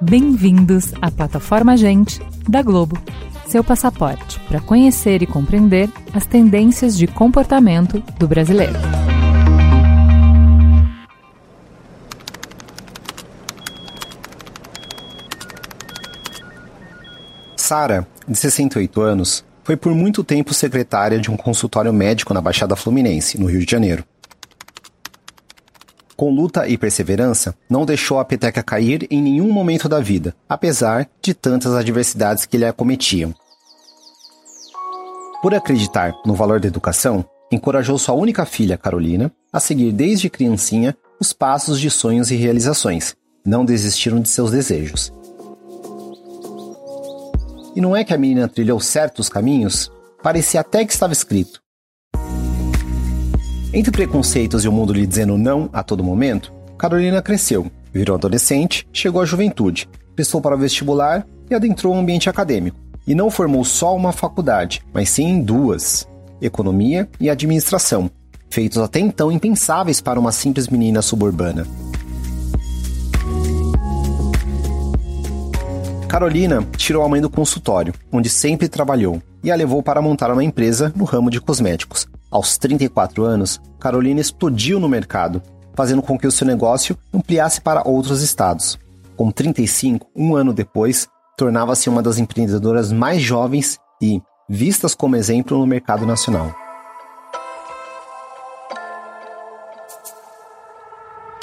Bem-vindos à plataforma Gente da Globo, seu passaporte para conhecer e compreender as tendências de comportamento do brasileiro. Sara, de 68 anos, foi por muito tempo secretária de um consultório médico na Baixada Fluminense, no Rio de Janeiro. Com luta e perseverança, não deixou a peteca cair em nenhum momento da vida, apesar de tantas adversidades que lhe acometiam. Por acreditar no valor da educação, encorajou sua única filha, Carolina, a seguir desde criancinha os passos de sonhos e realizações. Não desistiram de seus desejos. E não é que a menina trilhou certos caminhos? Parecia até que estava escrito. Entre preconceitos e o mundo lhe dizendo não a todo momento, Carolina cresceu, virou adolescente, chegou à juventude, prestou para o vestibular e adentrou o ambiente acadêmico. E não formou só uma faculdade, mas sim duas: economia e administração, feitos até então impensáveis para uma simples menina suburbana. Carolina tirou a mãe do consultório, onde sempre trabalhou, e a levou para montar uma empresa no ramo de cosméticos. Aos 34 anos, Carolina explodiu no mercado, fazendo com que o seu negócio ampliasse para outros estados. Com 35, um ano depois, tornava-se uma das empreendedoras mais jovens e vistas como exemplo no mercado nacional.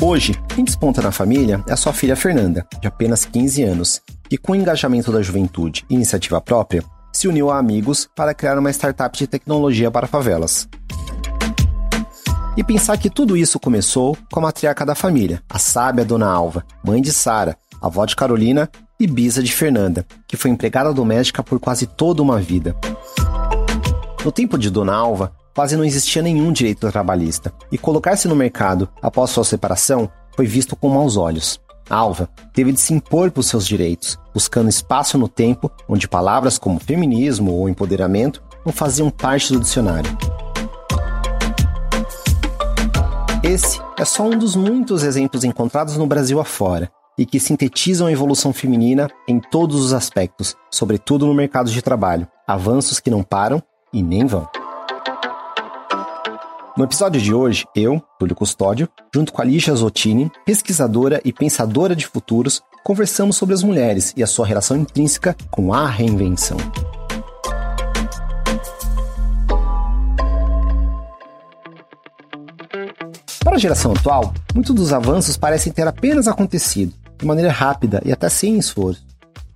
Hoje, quem desponta na família é sua filha Fernanda, de apenas 15 anos, que, com o engajamento da juventude e iniciativa própria, se uniu a amigos para criar uma startup de tecnologia para favelas. E pensar que tudo isso começou com a matriarca da família, a sábia Dona Alva, mãe de Sara, avó de Carolina e bisa de Fernanda, que foi empregada doméstica por quase toda uma vida. No tempo de Dona Alva, quase não existia nenhum direito trabalhista, e colocar-se no mercado após sua separação foi visto com maus olhos. Alva teve de se impor por seus direitos, buscando espaço no tempo onde palavras como feminismo ou empoderamento não faziam parte do dicionário. Esse é só um dos muitos exemplos encontrados no Brasil afora e que sintetizam a evolução feminina em todos os aspectos, sobretudo no mercado de trabalho, avanços que não param e nem vão. No episódio de hoje, eu, Túlio Custódio, junto com a Alicia Zottini, pesquisadora e pensadora de futuros, conversamos sobre as mulheres e a sua relação intrínseca com a reinvenção. Para a geração atual, muitos dos avanços parecem ter apenas acontecido, de maneira rápida e até sem esforço.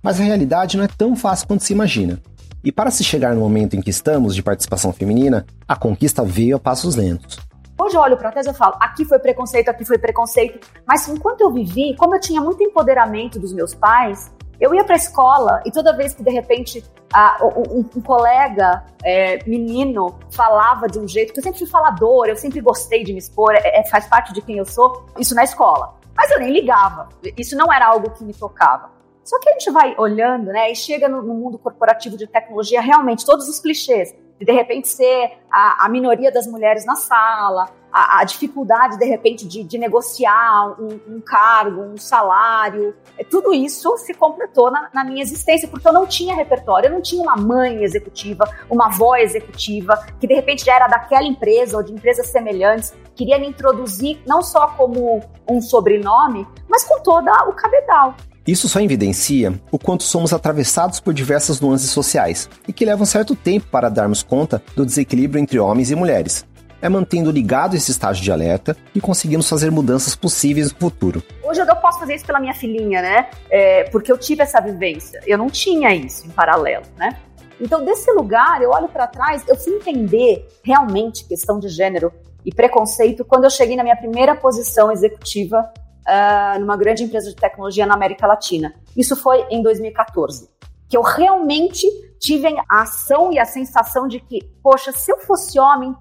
Mas a realidade não é tão fácil quanto se imagina. E para se chegar no momento em que estamos de participação feminina, a conquista veio a passos lentos. Hoje eu olho para trás e falo, aqui foi preconceito, aqui foi preconceito. Mas enquanto eu vivi, como eu tinha muito empoderamento dos meus pais, eu ia para a escola e toda vez que de repente a, um, um, colega é, menino falava de um jeito, que eu sempre fui faladora, eu sempre gostei de me expor, é, é, faz parte de quem eu sou, isso na escola. Mas eu nem ligava, isso não era algo que me tocava. Só que a gente vai olhando, né, e chega no, no mundo corporativo de tecnologia, realmente, todos os clichês, de de repente ser a, a minoria das mulheres na sala, a, a dificuldade, de repente, de, de negociar um, um, cargo, um salário, é, tudo isso se completou na, na, minha existência, porque eu não tinha repertório, eu não tinha uma mãe executiva, uma avó executiva, que de repente já era daquela empresa ou de empresas semelhantes, queria me introduzir não só como um sobrenome, mas com toda o cabedal. Isso só evidencia o quanto somos atravessados por diversas nuances sociais e que levam certo tempo para darmos conta do desequilíbrio entre homens e mulheres. É mantendo ligado esse estágio de alerta que conseguimos fazer mudanças possíveis no futuro. Hoje eu posso fazer isso pela minha filhinha, né? É, porque eu tive essa vivência. Eu não tinha isso em paralelo, né? Então, desse lugar, eu olho para trás, eu fui entender realmente questão de gênero e preconceito quando eu cheguei na minha primeira posição executiva uh, numa grande empresa de tecnologia na América Latina. Isso foi em 2014. Que eu realmente tive a ação e a sensação de que, poxa, se eu fosse homem,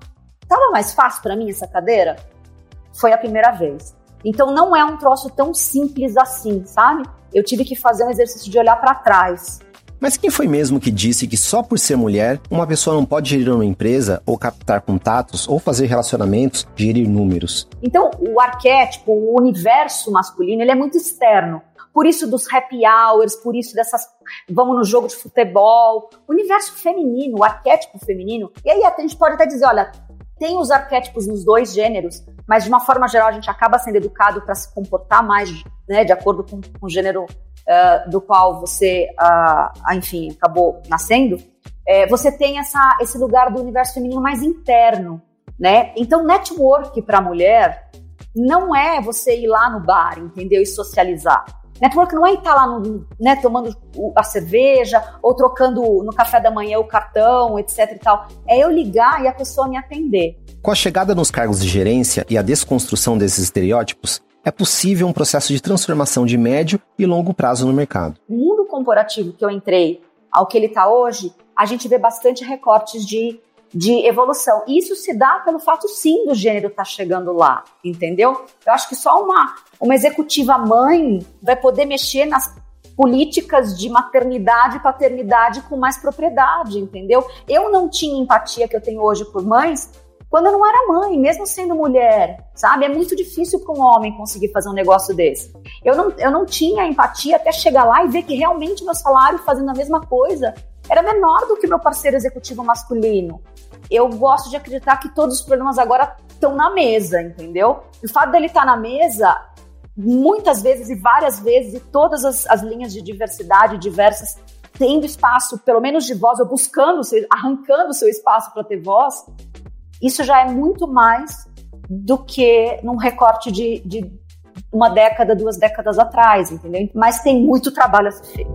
tava mais fácil para mim essa cadeira? Foi a primeira vez. Então não é um troço tão simples assim, sabe? Eu tive que fazer um exercício de olhar para trás Mas quem foi mesmo que disse que só por ser mulher, uma pessoa não pode gerir uma empresa, ou captar contatos, ou fazer relacionamentos, gerir números? Então, o arquétipo, o universo masculino, ele é muito externo. Por isso dos happy hours, por isso dessas vamos no jogo de futebol, o universo feminino, o arquétipo feminino. E aí a gente pode até dizer, olha, tem os arquétipos nos dois gêneros, mas de uma forma geral a gente acaba sendo educado para se comportar mais, né, de acordo com, com o gênero uh, do qual você, uh, enfim, acabou nascendo, é, você tem essa, esse lugar do universo feminino mais interno, né? Então, network para mulher não é você ir lá no bar, entendeu? E socializar. Network não é estar lá no, né, tomando a cerveja ou trocando no café da manhã o cartão, etc e tal. É eu ligar e a pessoa me atender. Com a chegada nos cargos de gerência e a desconstrução desses estereótipos, é possível um processo de transformação de médio e longo prazo no mercado. No mundo corporativo que eu entrei, ao que ele está hoje, a gente vê bastante recortes de, de evolução. E isso se dá pelo fato, sim, do gênero estar tá chegando lá, entendeu? Eu acho que só uma, uma executiva mãe vai poder mexer nas políticas de maternidade e paternidade com mais propriedade, entendeu? Eu não tinha empatia que eu tenho hoje por mães quando eu não era mãe, mesmo sendo mulher, sabe? É muito difícil para um homem conseguir fazer um negócio desse. Eu não, eu não tinha empatia até chegar lá e ver que realmente meu salário fazendo a mesma coisa era menor do que meu parceiro executivo masculino. Eu gosto de acreditar que todos os problemas agora estão na mesa, entendeu? O fato dele estar tá na mesa, muitas vezes e várias vezes, e todas as, as linhas de diversidade diversas tendo espaço, pelo menos de voz, ou buscando, arrancando seu espaço para ter voz, isso já é muito mais do que num recorte de, de uma década, duas décadas atrás, entendeu? Mas tem muito trabalho a ser feito.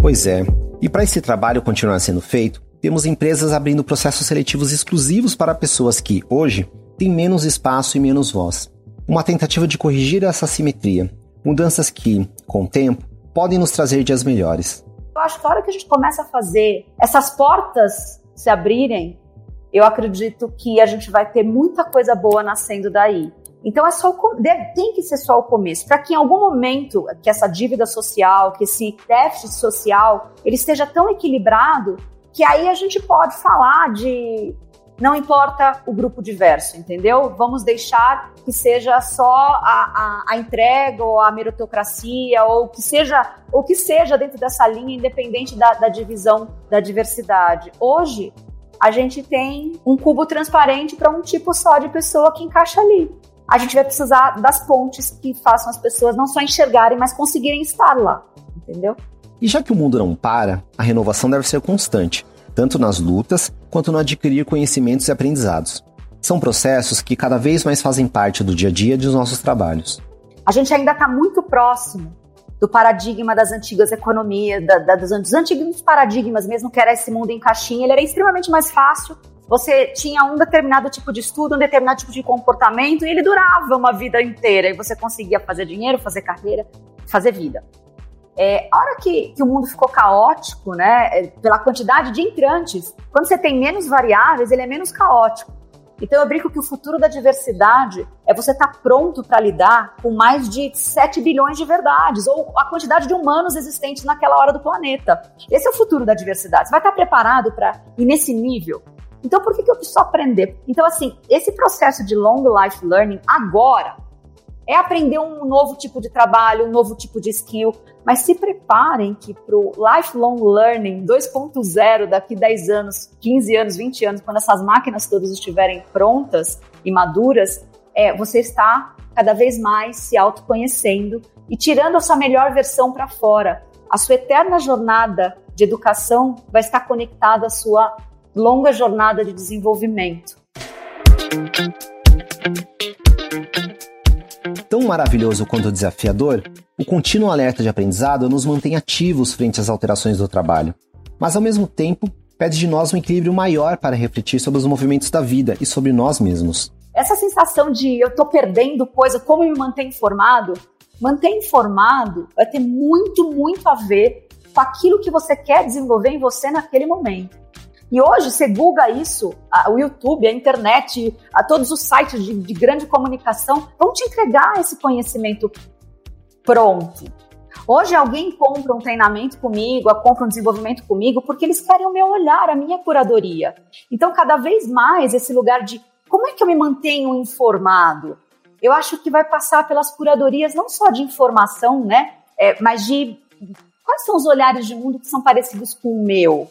Pois é. E para esse trabalho continuar sendo feito, temos empresas abrindo processos seletivos exclusivos para pessoas que, hoje, têm menos espaço e menos voz. Uma tentativa de corrigir essa simetria. Mudanças que, com o tempo, podem nos trazer dias melhores. Eu acho que a hora que a gente começa a fazer essas portas se abrirem, eu acredito que a gente vai ter muita coisa boa nascendo daí. Então é só tem que ser só o começo, para que em algum momento que essa dívida social, que esse déficit social, ele esteja tão equilibrado que aí a gente pode falar de não importa o grupo diverso, entendeu? Vamos deixar que seja só a, a, a entrega ou a meritocracia ou que seja o que seja dentro dessa linha, independente da, da divisão da diversidade. Hoje a gente tem um cubo transparente para um tipo só de pessoa que encaixa ali. A gente vai precisar das pontes que façam as pessoas não só enxergarem, mas conseguirem estar lá, entendeu? E já que o mundo não para, a renovação deve ser constante, tanto nas lutas quanto no adquirir conhecimentos e aprendizados. São processos que cada vez mais fazem parte do dia a dia dos nossos trabalhos. A gente ainda está muito próximo do paradigma das antigas economias, da, da, dos, dos antigos paradigmas mesmo, que era esse mundo em caixinha, ele era extremamente mais fácil. Você tinha um determinado tipo de estudo, um determinado tipo de comportamento, e ele durava uma vida inteira, e você conseguia fazer dinheiro, fazer carreira, fazer vida. É, a hora que, que, o mundo ficou caótico, né, é, pela quantidade de entrantes, quando você tem menos variáveis, ele é menos caótico. Então eu brinco que o futuro da diversidade é você estar tá pronto para lidar com mais de 7 bilhões de verdades, ou a quantidade de humanos existentes naquela hora do planeta. Esse é o futuro da diversidade. Você vai estar tá preparado para ir nesse nível. Então por que, que eu preciso aprender? Então, assim, esse processo de long life learning agora é aprender um novo tipo de trabalho, um novo tipo de skill, mas se preparem que para o lifelong learning 2.0 daqui 10 anos, 15 anos, 20 anos, quando essas máquinas todas estiverem prontas e maduras, é, você está cada vez mais se autoconhecendo e tirando a sua melhor versão para fora. A sua eterna jornada de educação vai estar conectada à sua longa jornada de desenvolvimento. Tão maravilhoso quanto desafiador, o contínuo alerta de aprendizado nos mantém ativos frente às alterações do trabalho, mas ao mesmo tempo pede de nós um equilíbrio maior para refletir sobre os movimentos da vida e sobre nós mesmos. Essa sensação de eu estou perdendo coisa, como me manter informado? Manter informado vai ter muito, muito a ver com aquilo que você quer desenvolver em você naquele momento. E hoje você googa isso, a, o YouTube, a internet, a todos os sites de, de grande comunicação vão te entregar esse conhecimento pronto. Hoje alguém compra um treinamento comigo, compra um desenvolvimento comigo, porque eles querem o meu olhar, a minha curadoria. Então, cada vez mais, esse lugar de como é que eu me mantenho informado? Eu acho que vai passar pelas curadorias não só de informação, né? É, mas de quais são os olhares de mundo que são parecidos com o meu.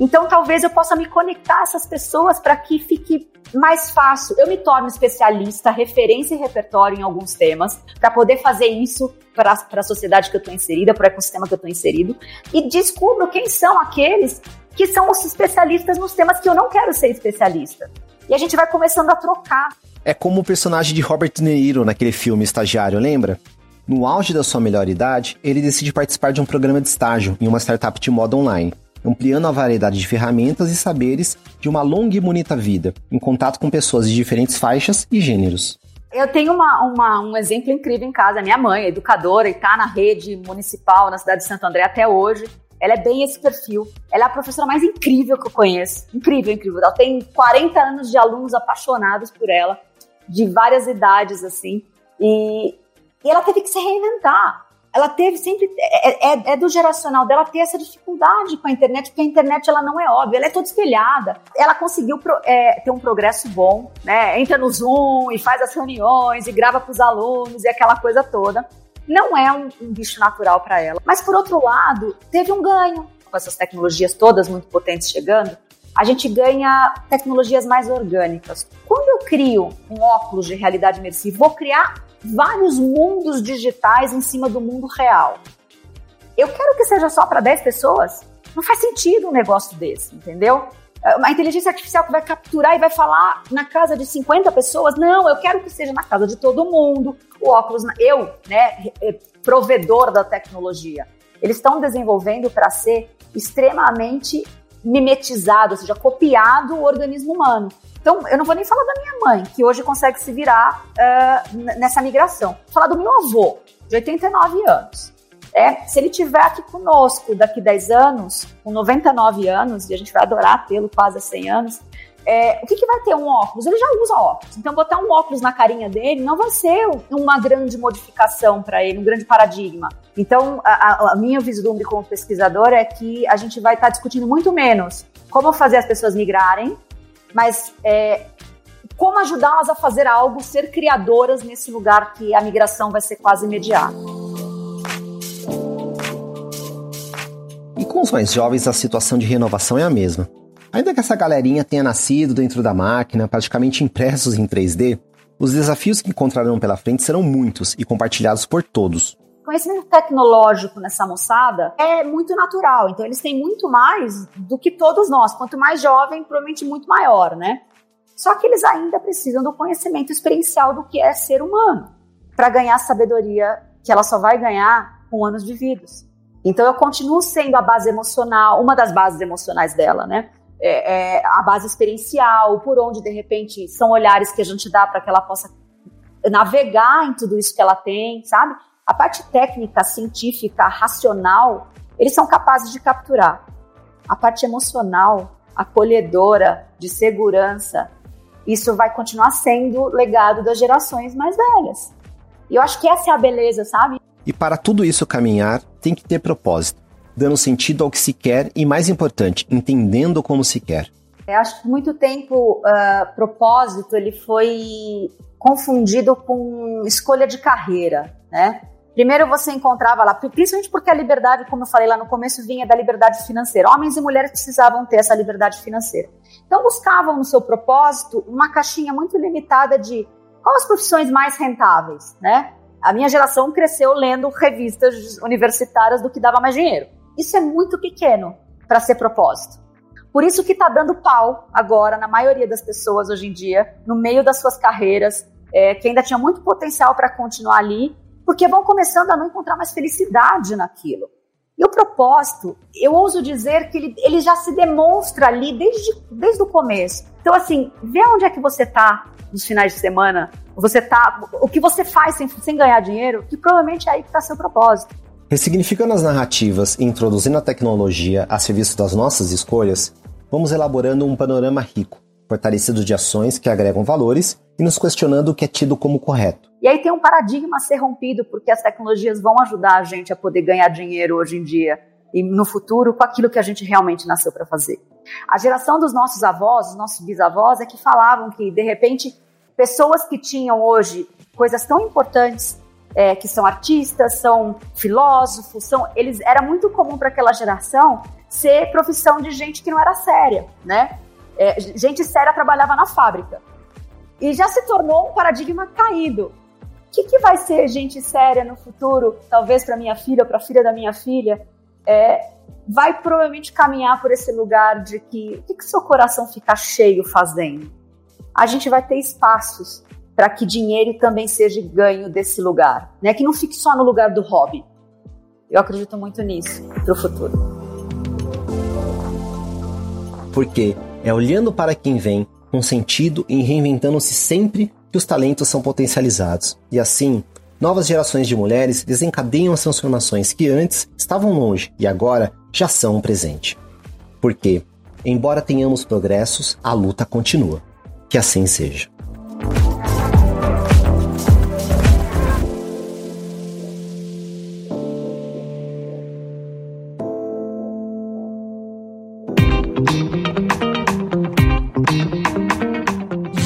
Então, talvez eu possa me conectar a essas pessoas para que fique mais fácil. Eu me torno especialista, referência e repertório em alguns temas, para poder fazer isso para a sociedade que eu estou inserida, para o ecossistema que eu estou inserido, e descubro quem são aqueles que são os especialistas nos temas que eu não quero ser especialista. E a gente vai começando a trocar. É como o personagem de Robert De Niro naquele filme Estagiário, lembra? No auge da sua melhor idade, ele decide participar de um programa de estágio em uma startup de moda online ampliando a variedade de ferramentas e saberes de uma longa e bonita vida, em contato com pessoas de diferentes faixas e gêneros. Eu tenho uma, uma, um exemplo incrível em casa. Minha mãe é educadora e está na rede municipal na cidade de Santo André até hoje. Ela é bem esse perfil. Ela é a professora mais incrível que eu conheço. Incrível, incrível. Ela tem 40 anos de alunos apaixonados por ela, de várias idades, assim. E, e ela teve que se reinventar ela teve sempre é, é, é, do geracional dela ter essa dificuldade com a internet, porque a internet ela não é óbvia, ela é toda espelhada. Ela conseguiu pro, é, ter um progresso bom, né? Entra no Zoom e faz as reuniões e grava para os alunos e aquela coisa toda. Não é um, um bicho natural para ela. Mas por outro lado, teve um ganho com essas tecnologias todas muito potentes chegando. A gente ganha tecnologias mais orgânicas. Quando eu crio um óculos de realidade imersiva, vou criar vários mundos digitais em cima do mundo real. Eu quero que seja só para 10 pessoas? Não faz sentido um negócio desse, entendeu? Uma inteligência artificial que vai capturar e vai falar na casa de 50 pessoas? Não, eu quero que seja na casa de todo mundo. O óculos, eu, né, provedor da tecnologia. Eles estão desenvolvendo para ser extremamente mimetizado, ou seja, copiado o organismo humano. Então, eu não vou nem falar da minha mãe, que hoje consegue se virar uh, nessa migração. Vou falar do meu avô, de 89 anos. É, se ele estiver aqui conosco daqui 10 anos, com 99 anos, e a gente vai adorar tê-lo quase a 100 anos, é, o que, que vai ter um óculos? Ele já usa óculos. Então, botar um óculos na carinha dele não vai ser uma grande modificação para ele, um grande paradigma. Então, a, a, minha vislumbre como pesquisadora é que a gente vai estar tá discutindo muito menos como fazer as pessoas migrarem mas é, como ajudá-las a fazer algo, ser criadoras nesse lugar que a migração vai ser quase imediata. E com os mais jovens, a situação de renovação é a mesma. Ainda que essa galerinha tenha nascido dentro da máquina, praticamente impressos em 3D, os desafios que encontrarão pela frente serão muitos e compartilhados por todos conhecimento tecnológico nessa moçada é muito natural. Então, eles têm muito mais do que todos nós. Quanto mais jovem, provavelmente muito maior, né? Só que eles ainda precisam do conhecimento experiencial do que é ser humano para ganhar a sabedoria que ela só vai ganhar com anos vida. Então, eu continuo sendo a base emocional, uma das bases emocionais dela, né? É, é a base experiencial, por onde de repente são olhares que a gente dá para que ela possa navegar em tudo isso que ela tem, sabe? A parte técnica, científica, racional, eles são capazes de capturar. A parte emocional, acolhedora, de segurança, isso vai continuar sendo legado das gerações mais velhas. E eu acho que essa é a beleza, sabe? E para tudo isso caminhar, tem que ter propósito, dando sentido ao que se quer e, mais importante, entendendo como se quer. Eu acho que muito tempo uh, propósito ele foi confundido com escolha de carreira, né? Primeiro você encontrava lá, principalmente porque a liberdade, como eu falei lá no começo, vinha da liberdade financeira. Homens e mulheres precisavam ter essa liberdade financeira. Então buscavam no seu propósito uma caixinha muito limitada de quais as profissões mais rentáveis, né? A minha geração cresceu lendo revistas universitárias do que dava mais dinheiro. Isso é muito pequeno para ser propósito. Por isso que está dando pau agora na maioria das pessoas hoje em dia, no meio das suas carreiras, é, que ainda tinha muito potencial para continuar ali, porque vão começando a não encontrar mais felicidade naquilo. E o propósito, eu ouso dizer que ele, ele já se demonstra ali desde, desde o começo. Então, assim, vê onde é que você está nos finais de semana, você tá, o que você faz sem, sem ganhar dinheiro, que provavelmente é aí que está seu propósito. Ressignificando as narrativas e introduzindo a tecnologia a serviço das nossas escolhas, vamos elaborando um panorama rico, fortalecido de ações que agregam valores e nos questionando o que é tido como correto E aí tem um paradigma a ser rompido, porque as tecnologias vão ajudar a gente a poder ganhar dinheiro hoje em dia e no futuro com aquilo que a gente realmente nasceu para fazer. A geração dos nossos avós, dos nossos bisavós, é que falavam que, de repente, pessoas que tinham hoje coisas tão importantes, é, que são artistas, são filósofos, são, eles era muito comum para aquela geração ser profissão de gente que não era séria, né? É, gente séria trabalhava na fábrica. E já se tornou um paradigma caído. O que, que vai ser gente séria no futuro, talvez para minha filha para a filha da minha filha? É, vai provavelmente caminhar por esse lugar de que o que, que seu coração fica cheio fazendo? A gente vai ter espaços para que dinheiro também seja ganho desse lugar, né? Que não fique só no lugar do hobby. Eu acredito muito nisso para o futuro. Porque é olhando para quem vem com sentido e reinventando-se sempre que os talentos são potencializados. E assim, novas gerações de mulheres desencadeiam as transformações que antes estavam longe e agora já são um presente. Porque, embora tenhamos progressos, a luta continua. Que assim seja.